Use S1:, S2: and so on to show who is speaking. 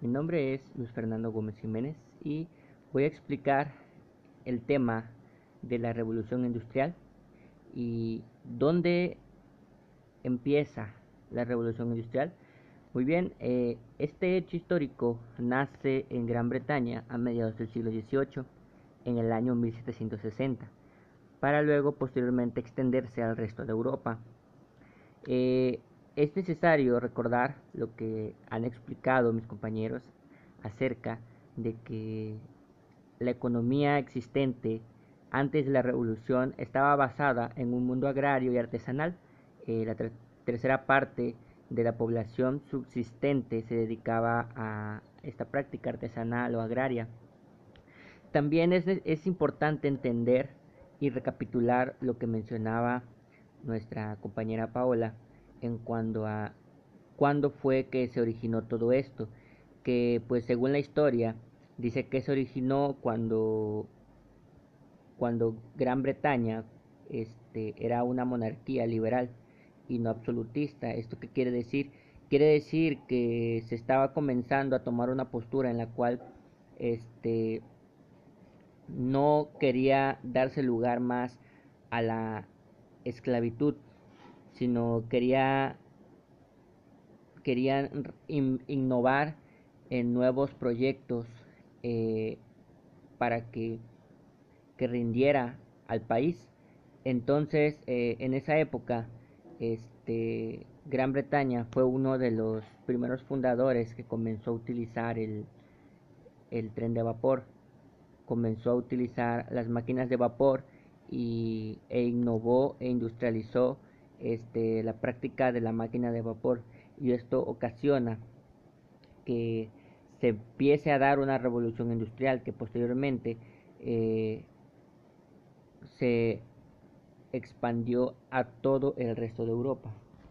S1: Mi nombre es Luis Fernando Gómez Jiménez y voy a explicar el tema de la revolución industrial y dónde empieza la revolución industrial. Muy bien, eh, este hecho histórico nace en Gran Bretaña a mediados del siglo XVIII, en el año 1760, para luego posteriormente extenderse al resto de Europa. Eh, es necesario recordar lo que han explicado mis compañeros acerca de que la economía existente antes de la revolución estaba basada en un mundo agrario y artesanal. Eh, la tercera parte de la población subsistente se dedicaba a esta práctica artesanal o agraria. También es, es importante entender y recapitular lo que mencionaba nuestra compañera Paola en cuanto a cuándo fue que se originó todo esto, que pues según la historia dice que se originó cuando cuando Gran Bretaña este, era una monarquía liberal y no absolutista. ¿Esto qué quiere decir? Quiere decir que se estaba comenzando a tomar una postura en la cual este, no quería darse lugar más a la esclavitud sino quería querían innovar en nuevos proyectos eh, para que, que, rindiera al país. Entonces, eh, en esa época, este, Gran Bretaña fue uno de los primeros fundadores que comenzó a utilizar el, el tren de vapor, comenzó a utilizar las máquinas de vapor y, e innovó e industrializó este, la práctica de la máquina de vapor y esto ocasiona que se empiece a dar una revolución industrial que posteriormente eh, se expandió a todo el resto de Europa.